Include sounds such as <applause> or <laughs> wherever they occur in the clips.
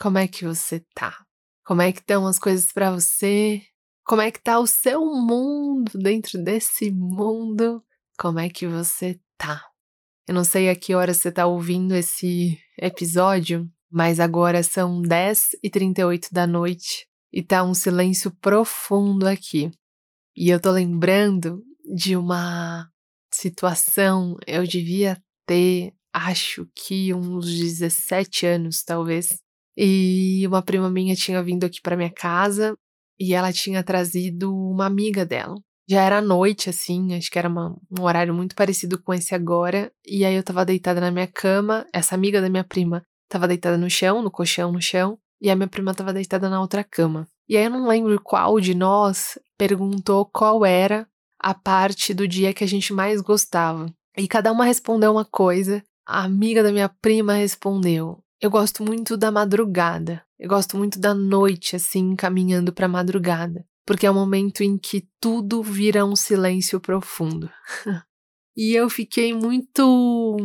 Como é que você tá? Como é que estão as coisas para você? Como é que tá o seu mundo dentro desse mundo? Como é que você tá? Eu não sei a que hora você tá ouvindo esse episódio, mas agora são 10 e 38 da noite e tá um silêncio profundo aqui. E eu tô lembrando de uma situação, eu devia ter, acho que uns 17 anos, talvez. E uma prima minha tinha vindo aqui para minha casa e ela tinha trazido uma amiga dela. Já era noite, assim, acho que era uma, um horário muito parecido com esse agora. E aí eu tava deitada na minha cama, essa amiga da minha prima tava deitada no chão, no colchão no chão, e a minha prima tava deitada na outra cama. E aí eu não lembro qual de nós perguntou qual era a parte do dia que a gente mais gostava. E cada uma respondeu uma coisa. A amiga da minha prima respondeu: Eu gosto muito da madrugada. Eu gosto muito da noite, assim, caminhando para madrugada. Porque é o um momento em que tudo vira um silêncio profundo. <laughs> e eu fiquei muito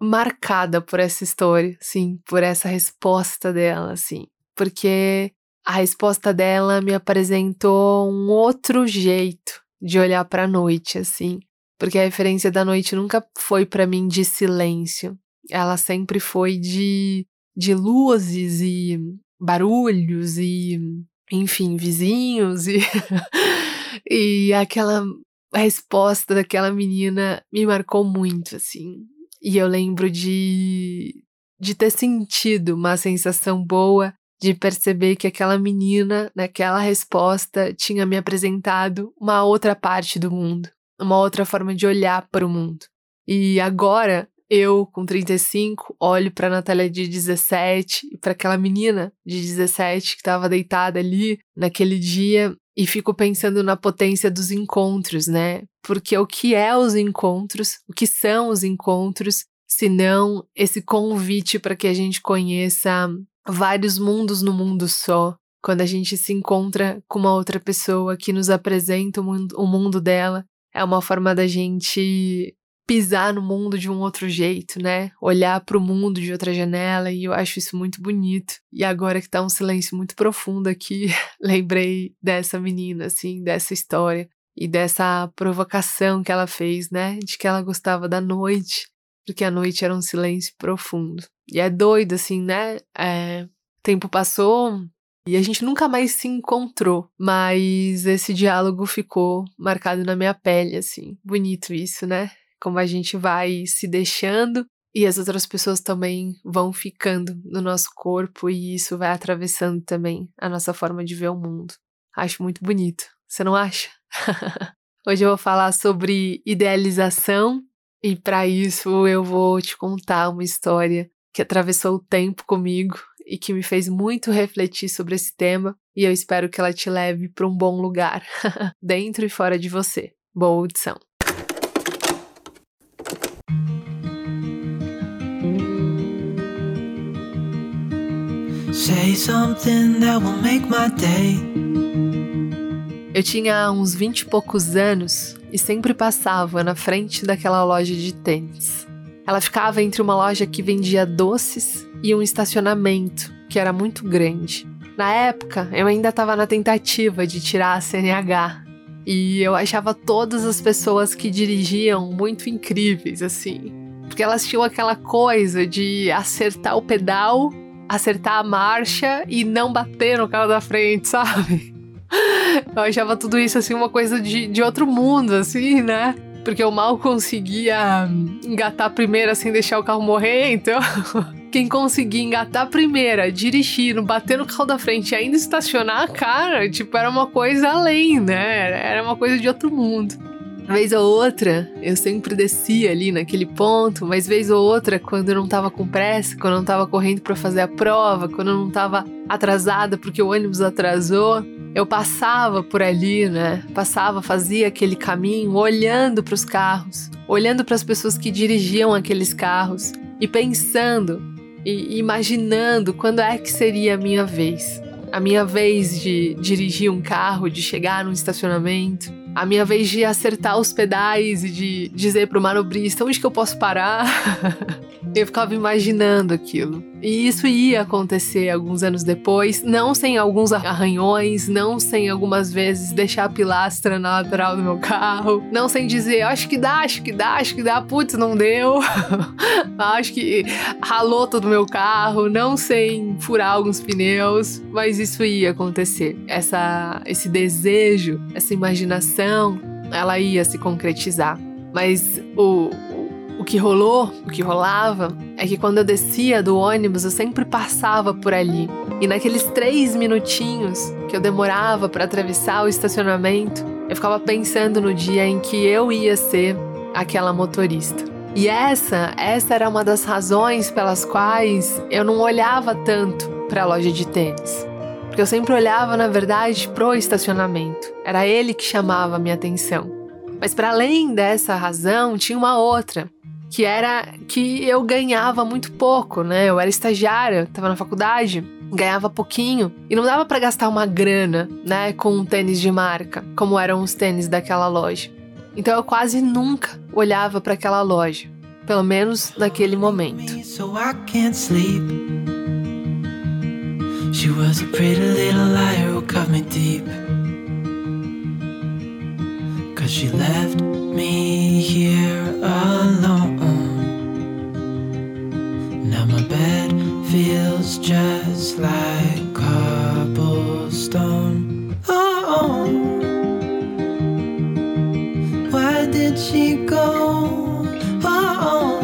marcada por essa história, sim, por essa resposta dela, assim. Porque a resposta dela me apresentou um outro jeito de olhar para a noite, assim. Porque a referência da noite nunca foi para mim de silêncio. Ela sempre foi de, de luzes e barulhos e, enfim, vizinhos e, <laughs> e aquela resposta daquela menina me marcou muito, assim. E eu lembro de, de ter sentido uma sensação boa de perceber que aquela menina, naquela resposta, tinha me apresentado uma outra parte do mundo, uma outra forma de olhar para o mundo. E agora, eu, com 35, olho para Natália de 17 e para aquela menina de 17 que estava deitada ali naquele dia e fico pensando na potência dos encontros, né? Porque o que é os encontros? O que são os encontros? Se não esse convite para que a gente conheça vários mundos no mundo só. Quando a gente se encontra com uma outra pessoa que nos apresenta o mundo dela, é uma forma da gente pisar no mundo de um outro jeito, né? Olhar para o mundo de outra janela e eu acho isso muito bonito. E agora que tá um silêncio muito profundo aqui, <laughs> lembrei dessa menina, assim, dessa história e dessa provocação que ela fez, né? De que ela gostava da noite porque a noite era um silêncio profundo. E é doido, assim, né? É, tempo passou e a gente nunca mais se encontrou, mas esse diálogo ficou marcado na minha pele, assim. Bonito isso, né? Como a gente vai se deixando e as outras pessoas também vão ficando no nosso corpo e isso vai atravessando também a nossa forma de ver o mundo. Acho muito bonito. Você não acha? <laughs> Hoje eu vou falar sobre idealização e para isso eu vou te contar uma história que atravessou o tempo comigo e que me fez muito refletir sobre esse tema, e eu espero que ela te leve para um bom lugar, <laughs> dentro e fora de você. Boa audição. Say something that will make my day. Eu tinha uns vinte e poucos anos e sempre passava na frente daquela loja de tênis. Ela ficava entre uma loja que vendia doces e um estacionamento que era muito grande. Na época, eu ainda estava na tentativa de tirar a CNH e eu achava todas as pessoas que dirigiam muito incríveis, assim. Porque elas tinham aquela coisa de acertar o pedal, acertar a marcha e não bater no carro da frente, <laughs> sabe? Eu achava tudo isso, assim, uma coisa de, de outro mundo, assim, né? Porque eu mal conseguia engatar primeiro, assim, deixar o carro morrer, então. <laughs> Quem conseguia engatar a primeira, dirigir, não bater no carro da frente e ainda estacionar, cara, tipo, era uma coisa além, né? Era uma coisa de outro mundo. Vez ou outra, eu sempre descia ali naquele ponto, mas vez ou outra, quando eu não tava com pressa, quando eu não tava correndo para fazer a prova, quando eu não tava atrasada porque o ônibus atrasou, eu passava por ali, né? Passava, fazia aquele caminho, olhando para os carros, olhando para as pessoas que dirigiam aqueles carros e pensando e imaginando quando é que seria a minha vez. A minha vez de dirigir um carro, de chegar num estacionamento, a minha vez de acertar os pedais e de dizer pro manobrista onde que eu posso parar. <laughs> eu ficava imaginando aquilo. E isso ia acontecer alguns anos depois, não sem alguns arranhões, não sem algumas vezes deixar a pilastra na lateral do meu carro, não sem dizer, acho que dá, acho que dá, acho que dá, putz, não deu. <laughs> acho que ralou todo o meu carro, não sem furar alguns pneus, mas isso ia acontecer. Essa esse desejo, essa imaginação ela ia se concretizar. Mas o, que rolou, o que rolava, é que quando eu descia do ônibus, eu sempre passava por ali. E naqueles três minutinhos que eu demorava para atravessar o estacionamento, eu ficava pensando no dia em que eu ia ser aquela motorista. E essa, essa era uma das razões pelas quais eu não olhava tanto para a loja de tênis porque eu sempre olhava, na verdade, pro estacionamento. Era ele que chamava a minha atenção. Mas para além dessa razão, tinha uma outra, que era que eu ganhava muito pouco, né? Eu era estagiária, estava na faculdade, ganhava pouquinho e não dava para gastar uma grana, né, com um tênis de marca, como eram os tênis daquela loja. Então eu quase nunca olhava para aquela loja, pelo menos naquele momento. She was a pretty little liar who cut me deep. Cause she left me here alone. Now my bed feels just like cobblestone. Oh, why did she go? Oh,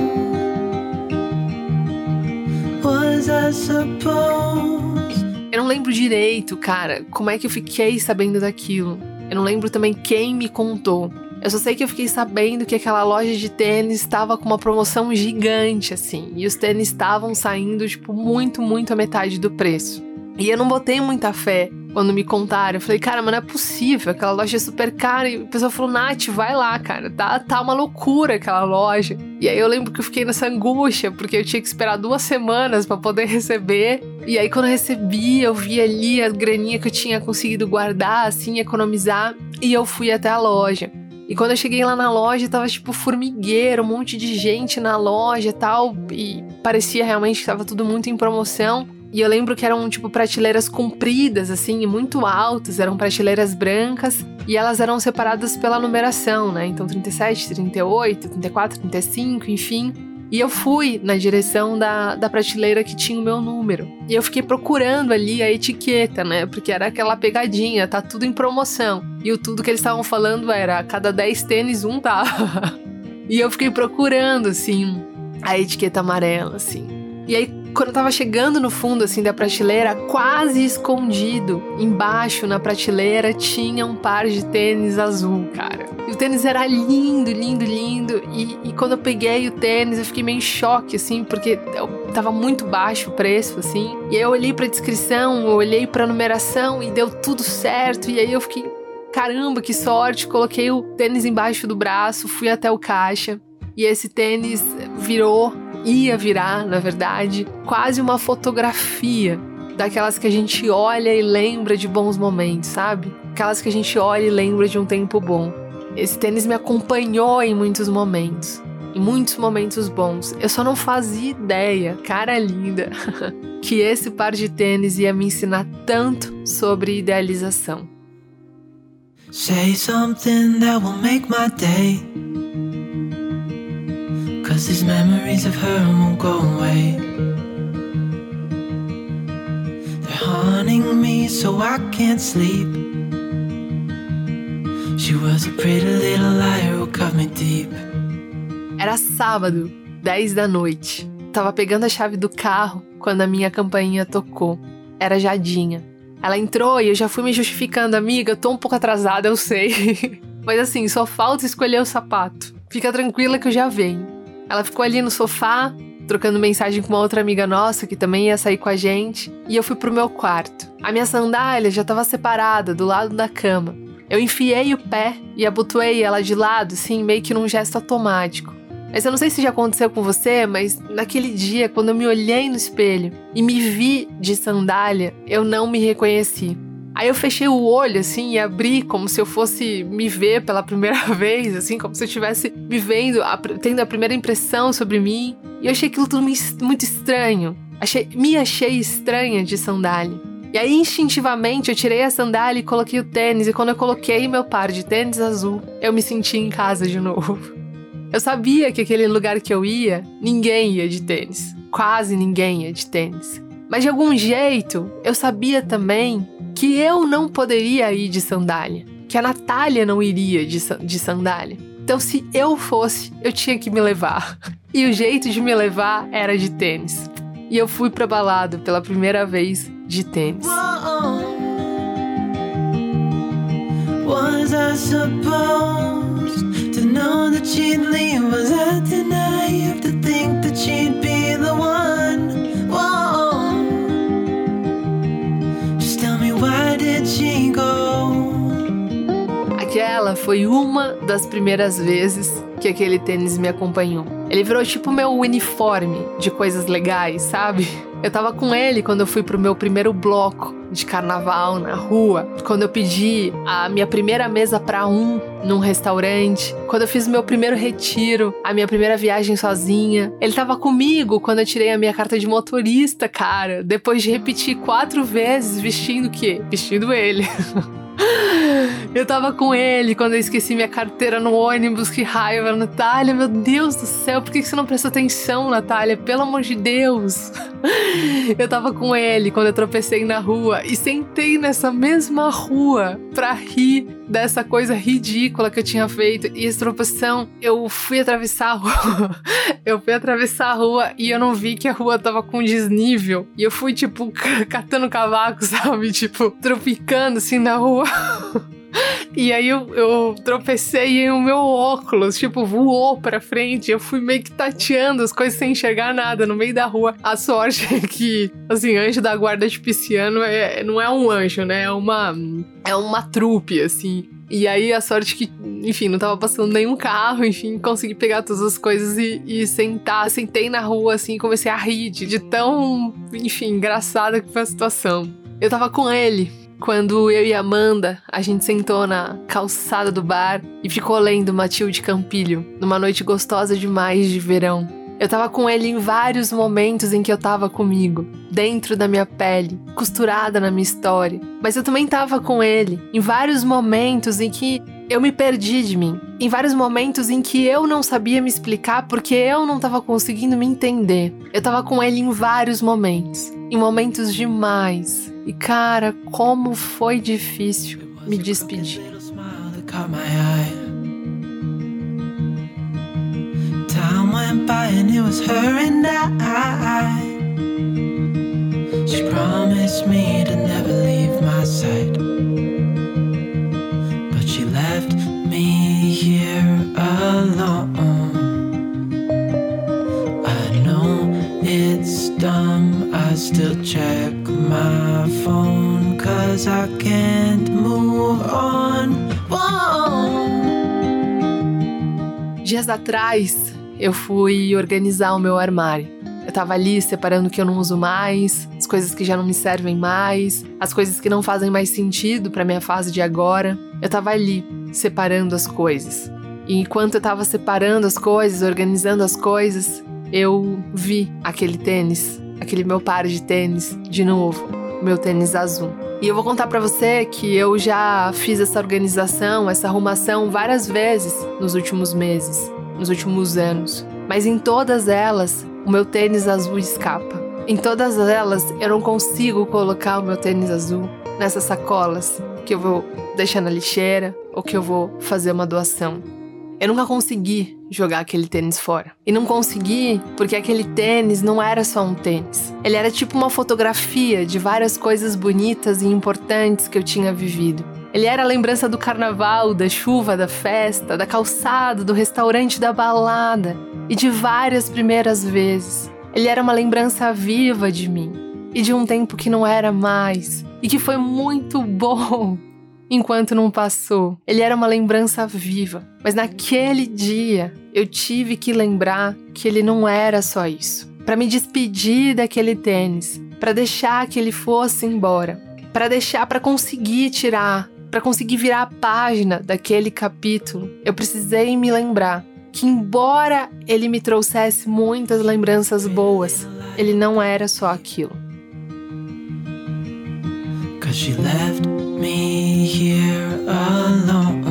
was I supposed? Eu não lembro direito, cara, como é que eu fiquei sabendo daquilo. Eu não lembro também quem me contou. Eu só sei que eu fiquei sabendo que aquela loja de tênis estava com uma promoção gigante, assim. E os tênis estavam saindo, tipo, muito, muito a metade do preço. E eu não botei muita fé quando me contaram. Eu falei, cara, mas não é possível, aquela loja é super cara. E o pessoal falou, Nath, vai lá, cara, tá, tá uma loucura aquela loja. E aí eu lembro que eu fiquei nessa angústia, porque eu tinha que esperar duas semanas para poder receber. E aí quando eu recebi, eu vi ali a graninha que eu tinha conseguido guardar, assim, economizar. E eu fui até a loja. E quando eu cheguei lá na loja, tava tipo formigueiro, um monte de gente na loja e tal. E parecia realmente que tava tudo muito em promoção. E eu lembro que eram, tipo, prateleiras compridas, assim, muito altas, eram prateleiras brancas, e elas eram separadas pela numeração, né? Então, 37, 38, 34, 35, enfim. E eu fui na direção da, da prateleira que tinha o meu número. E eu fiquei procurando ali a etiqueta, né? Porque era aquela pegadinha, tá tudo em promoção. E o tudo que eles estavam falando era: cada 10 tênis, um tava. <laughs> e eu fiquei procurando, assim, a etiqueta amarela, assim. E aí, quando eu tava chegando no fundo assim da prateleira, quase escondido, embaixo na prateleira tinha um par de tênis azul, cara. E o tênis era lindo, lindo, lindo. E, e quando eu peguei o tênis, eu fiquei meio em choque, assim, porque tava muito baixo o preço, assim. E aí eu olhei pra descrição, eu olhei pra numeração e deu tudo certo. E aí eu fiquei, caramba, que sorte! Coloquei o tênis embaixo do braço, fui até o caixa. E esse tênis virou ia virar, na verdade, quase uma fotografia daquelas que a gente olha e lembra de bons momentos, sabe? Aquelas que a gente olha e lembra de um tempo bom. Esse tênis me acompanhou em muitos momentos, em muitos momentos bons. Eu só não fazia ideia, cara linda, <laughs> que esse par de tênis ia me ensinar tanto sobre idealização. Say something that will make my day. Cause these memories of her won't go away. They're haunting me so I can't sleep. She was a pretty little liar who cut me deep. Era sábado, 10 da noite. Tava pegando a chave do carro quando a minha campainha tocou. Era Jadinha. Ela entrou e eu já fui me justificando, amiga, eu tô um pouco atrasada, eu sei. <laughs> Mas assim, só falta escolher o sapato. Fica tranquila que eu já venho. Ela ficou ali no sofá, trocando mensagem com uma outra amiga nossa que também ia sair com a gente, e eu fui pro meu quarto. A minha sandália já estava separada do lado da cama. Eu enfiei o pé e abotoei ela de lado, assim, meio que num gesto automático. Mas eu não sei se já aconteceu com você, mas naquele dia, quando eu me olhei no espelho e me vi de sandália, eu não me reconheci. Aí eu fechei o olho assim e abri como se eu fosse me ver pela primeira <laughs> vez, assim, como se eu estivesse me vendo, tendo a primeira impressão sobre mim. E eu achei aquilo tudo muito estranho. Achei, me achei estranha de sandália. E aí, instintivamente, eu tirei a sandália e coloquei o tênis. E quando eu coloquei meu par de tênis azul, eu me senti em casa de <laughs> novo. Eu sabia que aquele lugar que eu ia, ninguém ia de tênis. Quase ninguém ia de tênis. Mas de algum jeito, eu sabia também que eu não poderia ir de sandália. Que a Natália não iria de, de sandália. Então, se eu fosse, eu tinha que me levar. <laughs> E o jeito de me levar era de tênis. E eu fui pra balada pela primeira vez de tênis. Foi uma das primeiras vezes que aquele tênis me acompanhou. Ele virou tipo meu uniforme de coisas legais, sabe? Eu tava com ele quando eu fui pro meu primeiro bloco de carnaval na rua, quando eu pedi a minha primeira mesa para um num restaurante, quando eu fiz meu primeiro retiro, a minha primeira viagem sozinha. Ele tava comigo quando eu tirei a minha carta de motorista, cara, depois de repetir quatro vezes vestindo o quê? Vestindo ele. <laughs> Eu tava com ele quando eu esqueci minha carteira no ônibus, que raiva, Natália, meu Deus do céu, por que você não prestou atenção, Natália? Pelo amor de Deus. <laughs> Eu tava com ele quando eu tropecei na rua e sentei nessa mesma rua pra rir dessa coisa ridícula que eu tinha feito. E essa tropeção, eu fui atravessar a rua. <laughs> eu fui atravessar a rua e eu não vi que a rua tava com desnível. E eu fui, tipo, <laughs> catando cavaco, sabe? Tipo, tropicando assim na rua. E aí eu, eu tropecei e o meu óculos, tipo, voou pra frente. Eu fui meio que tateando as coisas sem enxergar nada no meio da rua. A sorte <laughs> é que, assim, anjo da guarda de pisciano é, não é um anjo, né? É uma, é uma trupe, assim. E aí a sorte que, enfim, não tava passando nenhum carro, enfim, consegui pegar todas as coisas e, e sentar. Sentei na rua, assim, comecei a rir de, de tão, enfim, engraçada que foi a situação. Eu tava com ele, quando eu e Amanda, a gente sentou na calçada do bar e ficou lendo Matilde Campilho, numa noite gostosa demais de verão. Eu tava com ele em vários momentos em que eu tava comigo, dentro da minha pele, costurada na minha história. Mas eu também tava com ele em vários momentos em que eu me perdi de mim. Em vários momentos em que eu não sabia me explicar porque eu não tava conseguindo me entender. Eu tava com ele em vários momentos. Em momentos demais. E cara, como foi difícil me despedir. She promised me to never leave my side. I still check my phone, cause I can't move on. Dias atrás, eu fui organizar o meu armário. Eu tava ali separando o que eu não uso mais, as coisas que já não me servem mais, as coisas que não fazem mais sentido para minha fase de agora. Eu tava ali separando as coisas. E enquanto eu tava separando as coisas, organizando as coisas, eu vi aquele tênis, aquele meu par de tênis de novo, meu tênis azul. E eu vou contar para você que eu já fiz essa organização, essa arrumação várias vezes nos últimos meses nos últimos anos, mas em todas elas o meu tênis azul escapa. Em todas elas eu não consigo colocar o meu tênis azul nessas sacolas que eu vou deixar na lixeira ou que eu vou fazer uma doação. Eu nunca consegui jogar aquele tênis fora. E não consegui porque aquele tênis não era só um tênis. Ele era tipo uma fotografia de várias coisas bonitas e importantes que eu tinha vivido. Ele era a lembrança do carnaval, da chuva, da festa, da calçada, do restaurante, da balada e de várias primeiras vezes. Ele era uma lembrança viva de mim e de um tempo que não era mais e que foi muito <laughs> bom enquanto não passou. Ele era uma lembrança viva, mas naquele dia eu tive que lembrar que ele não era só isso. Para me despedir daquele tênis, para deixar que ele fosse embora, para deixar para conseguir tirar para conseguir virar a página daquele capítulo, eu precisei me lembrar que, embora ele me trouxesse muitas lembranças boas, ele não era só aquilo. Cause she left me here alone.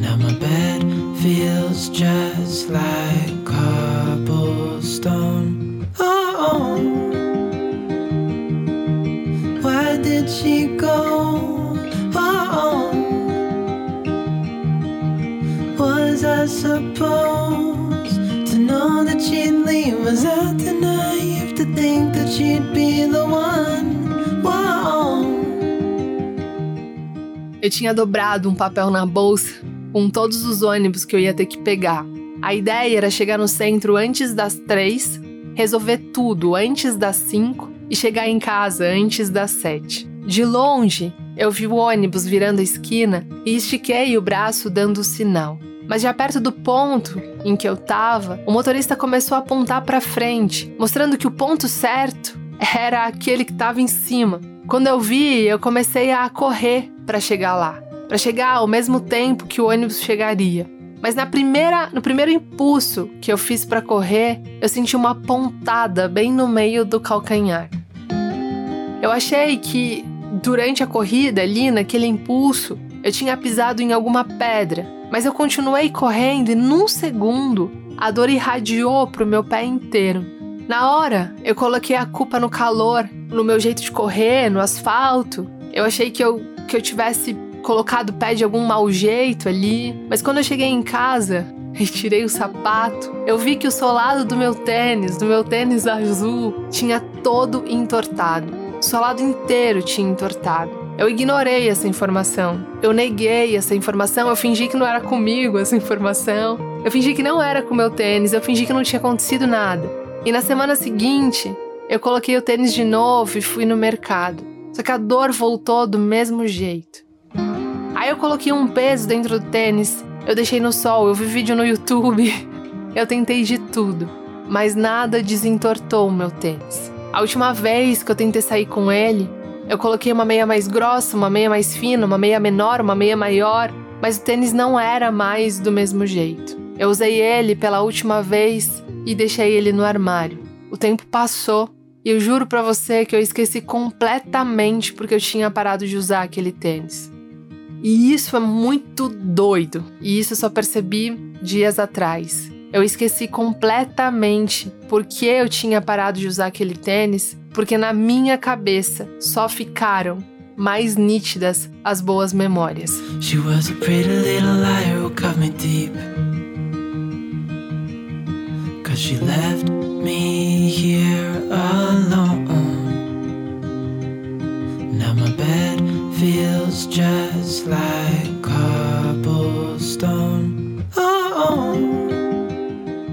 Now my bed feels just like cobblestone. Oh. Why did she go? Oh, was I supposed to know that she'd leave? Was I naive to think that she'd be the one? Eu tinha dobrado um papel na bolsa com todos os ônibus que eu ia ter que pegar. A ideia era chegar no centro antes das três, resolver tudo antes das cinco e chegar em casa antes das sete. De longe, eu vi o ônibus virando a esquina e estiquei o braço dando o sinal. Mas já perto do ponto em que eu estava, o motorista começou a apontar para frente, mostrando que o ponto certo <laughs> era aquele que estava em cima. Quando eu vi, eu comecei a correr para chegar lá, para chegar ao mesmo tempo que o ônibus chegaria. Mas na primeira, no primeiro impulso que eu fiz para correr, eu senti uma pontada bem no meio do calcanhar. Eu achei que durante a corrida ali, naquele impulso, eu tinha pisado em alguma pedra, mas eu continuei correndo e num segundo a dor irradiou pro meu pé inteiro. Na hora, eu coloquei a culpa no calor, no meu jeito de correr, no asfalto. Eu achei que eu, que eu tivesse colocado o pé de algum mau jeito ali, mas quando eu cheguei em casa <laughs> e tirei o sapato, eu vi que o solado do meu tênis, do meu tênis azul, tinha todo entortado. O solado inteiro tinha entortado. Eu ignorei essa informação. Eu neguei essa informação. Eu fingi que não era comigo essa informação. Eu fingi que não era com o meu tênis. Eu fingi que não tinha acontecido nada. E na semana seguinte, eu coloquei o tênis de novo e fui no mercado. Só que a dor voltou do mesmo jeito. Aí eu coloquei um peso dentro do tênis. Eu deixei no sol. Eu vi vídeo no YouTube. <laughs> Eu tentei de tudo. Mas nada desentortou o meu tênis. A última vez que eu tentei sair com ele, eu coloquei uma meia mais grossa, uma meia mais fina, uma meia menor, uma meia maior, mas o tênis não era mais do mesmo jeito. Eu usei ele pela última vez e deixei ele no armário. O tempo passou e eu juro para você que eu esqueci completamente porque eu tinha parado de usar aquele tênis. E isso é muito doido, e isso eu só percebi dias atrás. Eu esqueci completamente porque eu tinha parado de usar aquele tênis, porque na minha cabeça só ficaram mais nítidas as boas memórias. She was a pretty little liar who cut me deep. Cause she left me here alone. Now my bed feels just like cobblestone. Oh.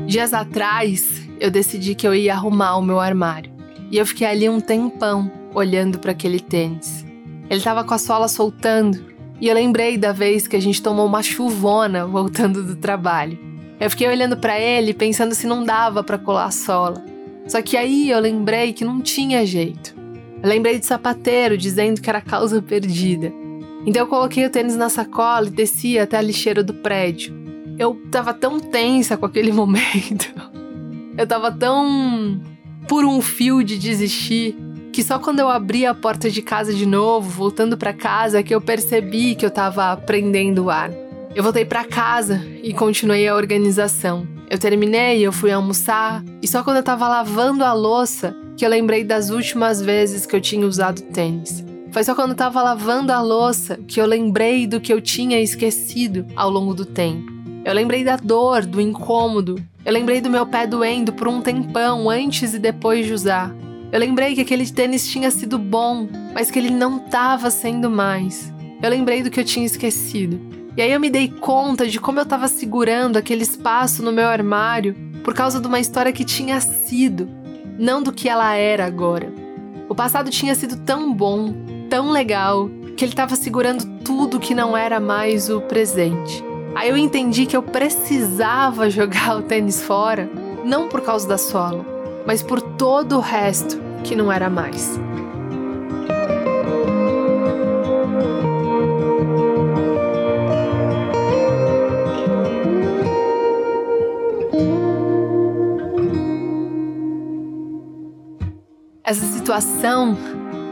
Dias atrás, eu decidi que eu ia arrumar o meu armário. E eu fiquei ali um tempão olhando para aquele tênis. Ele estava com a sola soltando, e eu lembrei da vez que a gente tomou uma chuvona voltando do trabalho. Eu fiquei olhando para ele pensando se não dava para colar a sola. Só que aí eu lembrei que não tinha jeito. Eu lembrei de sapateiro dizendo que era causa perdida. Então eu coloquei o tênis na sacola e desci até a lixeira do prédio. Eu tava tão tensa com aquele <laughs> momento. Eu tava tão por um fio de desistir que só quando eu abri a porta de casa de novo, voltando para casa, que eu percebi que eu tava prendendo o ar. Eu voltei para casa e continuei a organização. Eu terminei, eu fui almoçar e só quando eu tava lavando a louça que eu lembrei das últimas vezes que eu tinha usado tênis. Foi só quando eu tava lavando a louça que eu lembrei do que eu tinha esquecido ao longo do tempo. Eu lembrei da dor, do incômodo. Eu lembrei do meu pé doendo por um tempão antes e depois de usar. Eu lembrei que aquele tênis tinha sido bom, mas que ele não estava sendo mais. Eu lembrei do que eu tinha esquecido. E aí eu me dei conta de como eu estava segurando aquele espaço no meu armário por causa de uma história que tinha sido, não do que ela era agora. O passado tinha sido tão bom, tão legal, que ele estava segurando tudo que não era mais o presente. Aí eu entendi que eu precisava <laughs> jogar o tênis fora, não por causa da sola, mas por todo o resto que não era mais. Essa situação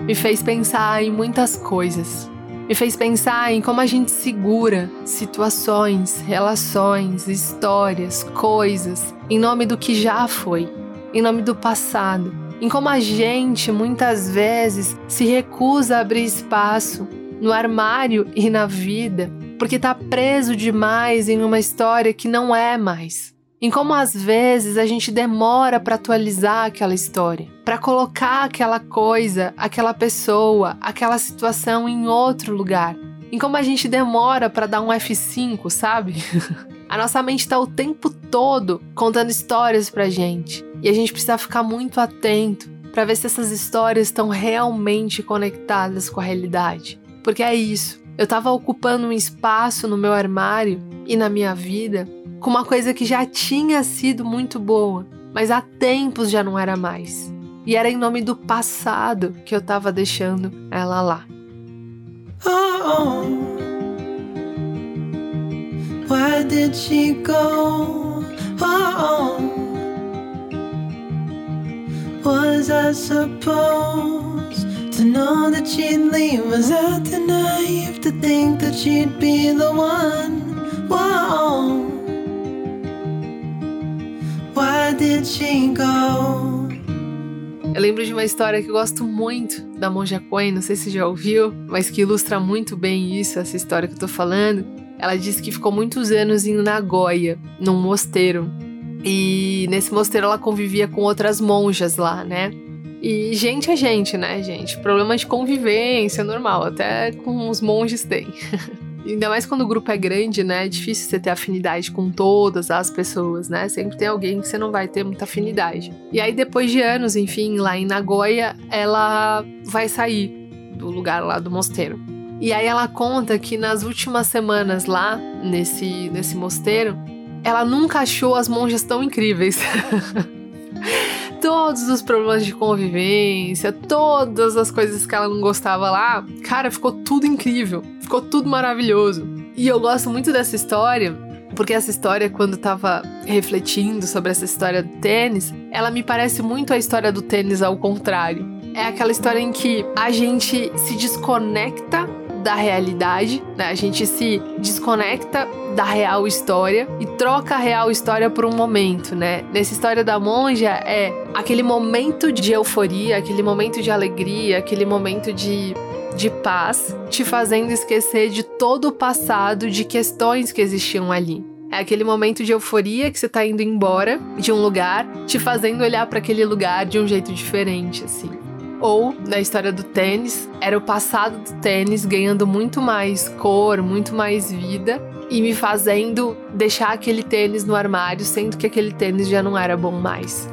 me fez pensar em muitas coisas. Me fez pensar em como a gente segura situações, relações, histórias, coisas, em nome do que já foi, em nome do passado, em como a gente muitas vezes se recusa a abrir espaço no armário e na vida, porque está preso demais em uma história que não é mais em como às vezes a gente demora para atualizar aquela história, para colocar aquela coisa, aquela pessoa, aquela situação em outro lugar. Em como a gente demora para dar um F5, sabe? <laughs> a nossa mente está o tempo todo contando histórias pra gente, e a gente precisa ficar muito atento para ver se essas histórias estão realmente conectadas com a realidade. Porque é isso. Eu estava ocupando um espaço no meu armário e na minha vida com uma coisa que já tinha sido muito boa, mas há tempos já não era mais. E era em nome do passado que eu estava deixando ela lá. Oh, why did she go? Oh, was I supposed to know that she'd leave? Was too naive to think that she'd be the one? Whoa. did she go? Eu lembro de uma história que eu gosto muito da Monja Coen, não sei se já ouviu, mas que ilustra muito bem isso, essa história que eu tô falando. Ela disse que ficou muitos anos em Nagoya, num mosteiro. E nesse mosteiro ela convivia com outras monjas lá, né? E gente é gente, né, gente? Problema de convivência normal, até com os monges tem. <laughs> Ainda mais quando o grupo é grande, né? É difícil você ter afinidade com todas as pessoas, né? Sempre tem alguém que você não vai ter muita afinidade. E aí, depois de anos, enfim, lá em Nagoya, ela vai sair do lugar lá do mosteiro. E aí ela conta que nas últimas semanas lá, nesse, nesse mosteiro, ela nunca achou as monjas tão incríveis. <laughs> todos os problemas de convivência, todas as coisas que ela não gostava lá, cara, ficou tudo incrível, ficou tudo maravilhoso. E eu gosto muito dessa história, porque essa história, quando tava refletindo sobre essa história do tênis, ela me parece muito a história do tênis ao contrário. É aquela história em que a gente se desconecta da realidade, né? A gente se desconecta da real história e troca a real história por um momento, né? Nessa história da monja é aquele momento de euforia, aquele momento de alegria, aquele momento de de paz, te fazendo esquecer de todo o passado, de questões que existiam ali. É aquele momento de euforia que você tá indo embora de um lugar, te fazendo olhar para aquele lugar de um jeito diferente, assim. Ou, na história do tênis, era o passado do tênis ganhando muito mais cor, muito mais vida e me fazendo deixar aquele tênis no armário, sendo que aquele tênis já não era bom mais.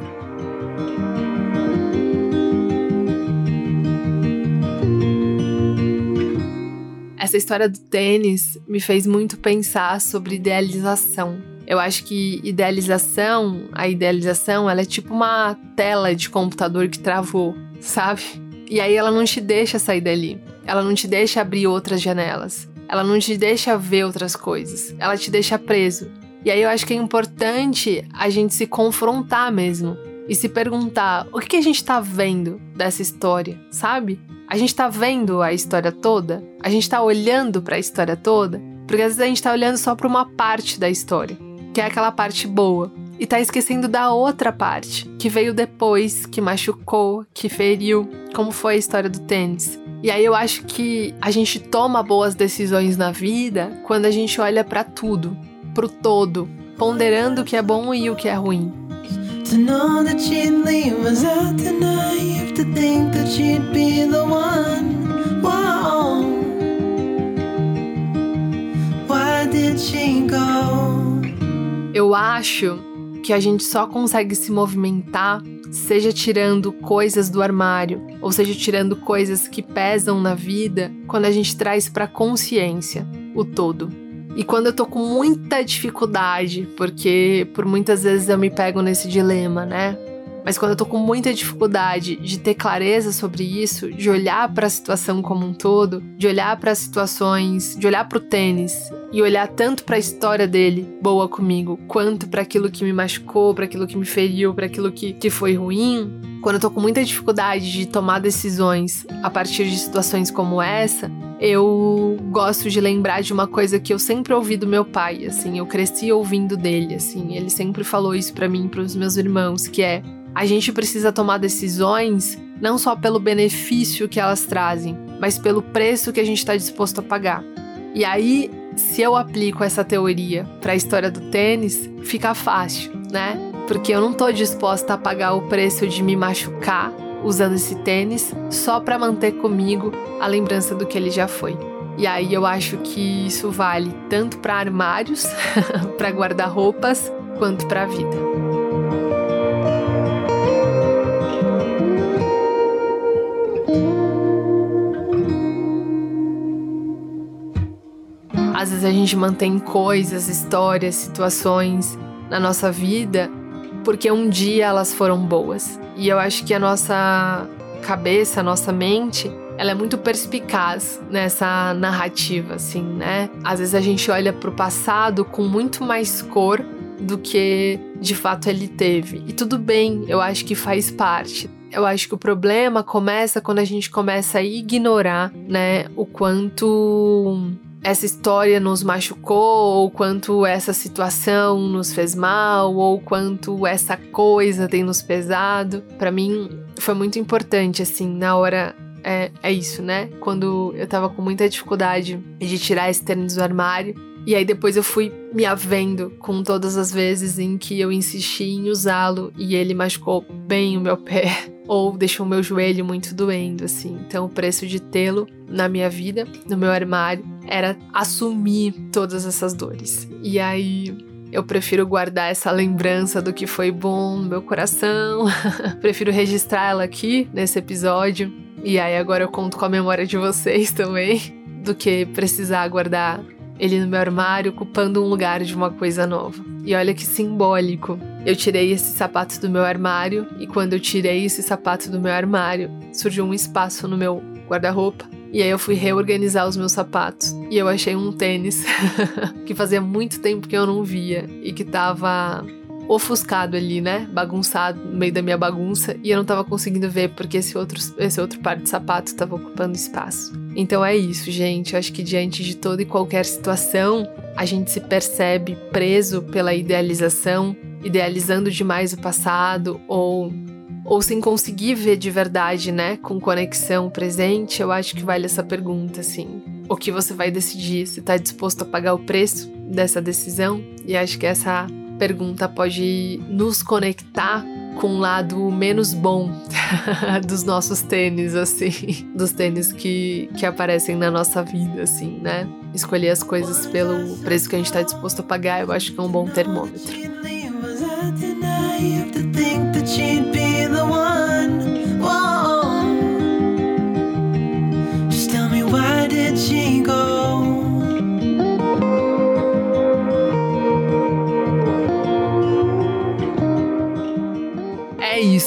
Essa história do tênis me fez muito pensar sobre idealização. Eu acho que idealização, a idealização, ela é tipo uma tela de computador que travou sabe? E aí ela não te deixa sair dali. Ela não te deixa abrir outras janelas. Ela não te deixa ver outras coisas. Ela te deixa preso. E aí eu acho que é importante a gente se confrontar mesmo e se perguntar o que a gente tá vendo dessa história, sabe? A gente tá vendo a história toda? A gente tá olhando para a história toda? Porque às vezes a gente tá olhando só para uma parte da história, que é aquela parte boa e tá esquecendo da outra parte, que veio depois, que machucou, que feriu, como foi a história do tênis. E aí eu acho que a gente toma boas decisões na vida quando a gente olha para tudo, pro todo, ponderando o que é bom e o que é ruim. To know that she'd leave was naive to she'd be the one? Whoa. Why did she go? Eu acho que a gente só consegue se movimentar seja tirando coisas do armário, ou seja tirando coisas que pesam na vida, quando a gente traz para consciência o todo. E quando eu tô com muita dificuldade, porque por muitas vezes eu me pego nesse dilema, né? Mas quando eu tô com muita dificuldade de ter clareza sobre isso, de olhar para a situação como um todo, de olhar para as situações, de olhar para o tênis e olhar tanto para a história dele, boa comigo, quanto para aquilo que me machucou, para aquilo que me feriu, para aquilo que, que foi ruim, quando eu tô com muita dificuldade de tomar decisões a partir de situações como essa, eu gosto de lembrar de uma coisa que eu sempre ouvi do meu pai, assim, eu cresci ouvindo dele, assim, ele sempre falou isso para mim para os meus irmãos, que é a gente precisa tomar decisões não só pelo benefício que elas trazem, mas pelo preço que a gente está disposto a pagar. E aí, se eu aplico essa teoria para a história do tênis, fica fácil, né? Porque eu não estou disposta a pagar o preço de me machucar usando esse tênis só para manter comigo a lembrança do que ele já foi. E aí eu acho que isso vale tanto para armários, <laughs> para guarda-roupas, quanto para a vida. Às vezes a gente mantém coisas, histórias, situações na nossa vida porque um dia elas foram boas. E eu acho que a nossa cabeça, a nossa mente, ela é muito perspicaz nessa narrativa, assim, né? Às vezes a gente olha para o passado com muito mais cor do que de fato ele teve. E tudo bem, eu acho que faz parte. Eu acho que o problema começa quando a gente começa a ignorar, né, o quanto essa história nos machucou, ou quanto essa situação nos fez mal, ou quanto essa coisa tem nos pesado. Para mim foi muito importante, assim, na hora. É, é isso, né? Quando eu tava com muita dificuldade de tirar esse tênis do armário. E aí depois eu fui me avendo com todas as vezes em que eu insisti em usá-lo e ele machucou bem o meu <laughs> pé ou deixou o meu joelho muito doendo, assim. Então o preço de tê-lo na minha vida, no meu armário, era assumir todas essas dores. E aí eu prefiro guardar essa lembrança do que foi bom no meu coração. <laughs> prefiro registrá-la aqui nesse episódio. E aí agora eu conto com a memória de vocês também, do que precisar guardar ele no meu armário ocupando um lugar de uma coisa nova. E olha que simbólico. Eu tirei esse sapato do meu armário e quando eu tirei esse sapato do meu armário, surgiu um espaço no meu guarda-roupa e aí eu fui reorganizar os meus sapatos e eu achei um tênis <laughs> que fazia muito tempo que eu não via e que tava ofuscado ali, né? Bagunçado no meio da minha bagunça e eu não tava conseguindo ver porque esse outro, esse outro par de sapatos tava ocupando espaço. Então é isso, gente. Eu acho que diante de toda e qualquer situação, a gente se percebe preso pela idealização, idealizando demais o passado ou ou sem conseguir ver de verdade, né, com conexão presente, eu acho que vale essa pergunta, assim. O que você vai decidir? Se está disposto a pagar o preço dessa decisão? E acho que essa pergunta pode nos conectar com um lado menos bom <laughs> dos nossos tênis, assim, dos tênis que, que aparecem na nossa vida, assim, né? Escolher as coisas pelo preço que a gente está disposto a pagar, eu acho que é um bom termômetro.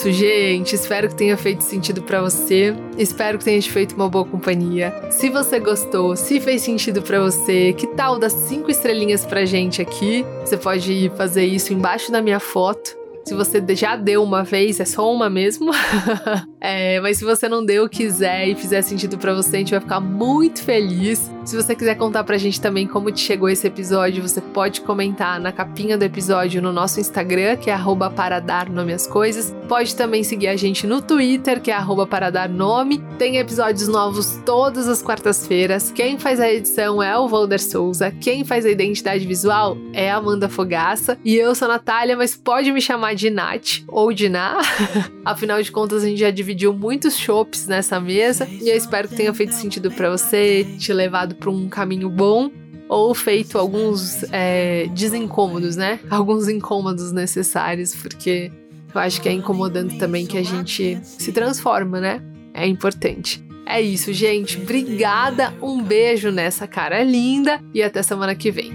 Isso, gente. Espero que tenha feito sentido para você. Espero que tenha te feito uma boa companhia. Se você gostou, se fez sentido para você, que tal dar cinco estrelinhas pra gente aqui? Você pode fazer isso embaixo da minha foto se você já deu uma vez, é só uma mesmo. <laughs> é, mas se você não deu, quiser e fizer sentido para você, a gente vai ficar muito feliz. Se você quiser contar pra gente também como te chegou esse episódio, você pode comentar na capinha do episódio no nosso Instagram, que é arroba coisas. Pode também seguir a gente no Twitter, que é arroba para dar nome. Tem episódios novos todas as quartas-feiras. Quem faz a edição é o Valder Souza. Quem faz a identidade visual é a Amanda Fogaça. E eu sou a Natália, mas pode me chamar de Nath ou de Na. <laughs> Afinal de contas, a gente já dividiu muitos chopps nessa mesa e eu espero que tenha feito sentido para você, te levado para um caminho bom ou feito alguns é, desincômodos, né? Alguns incômodos necessários, porque eu acho que é incomodando também que a gente se transforma, né? É importante. É isso, gente. Obrigada. Um beijo nessa cara linda e até semana que vem.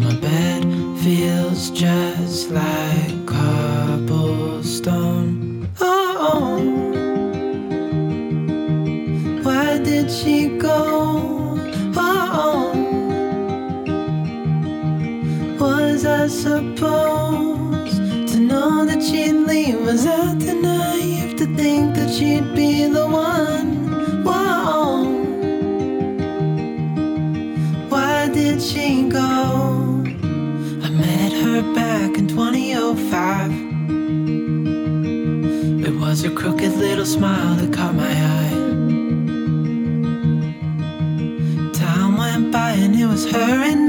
My bed feels just like cobblestone. Oh, why did she go? Oh, was I supposed? To know that she'd leave. Was I too naive to think that she'd be the one? Little smile that caught my eye. Time went by and it was her and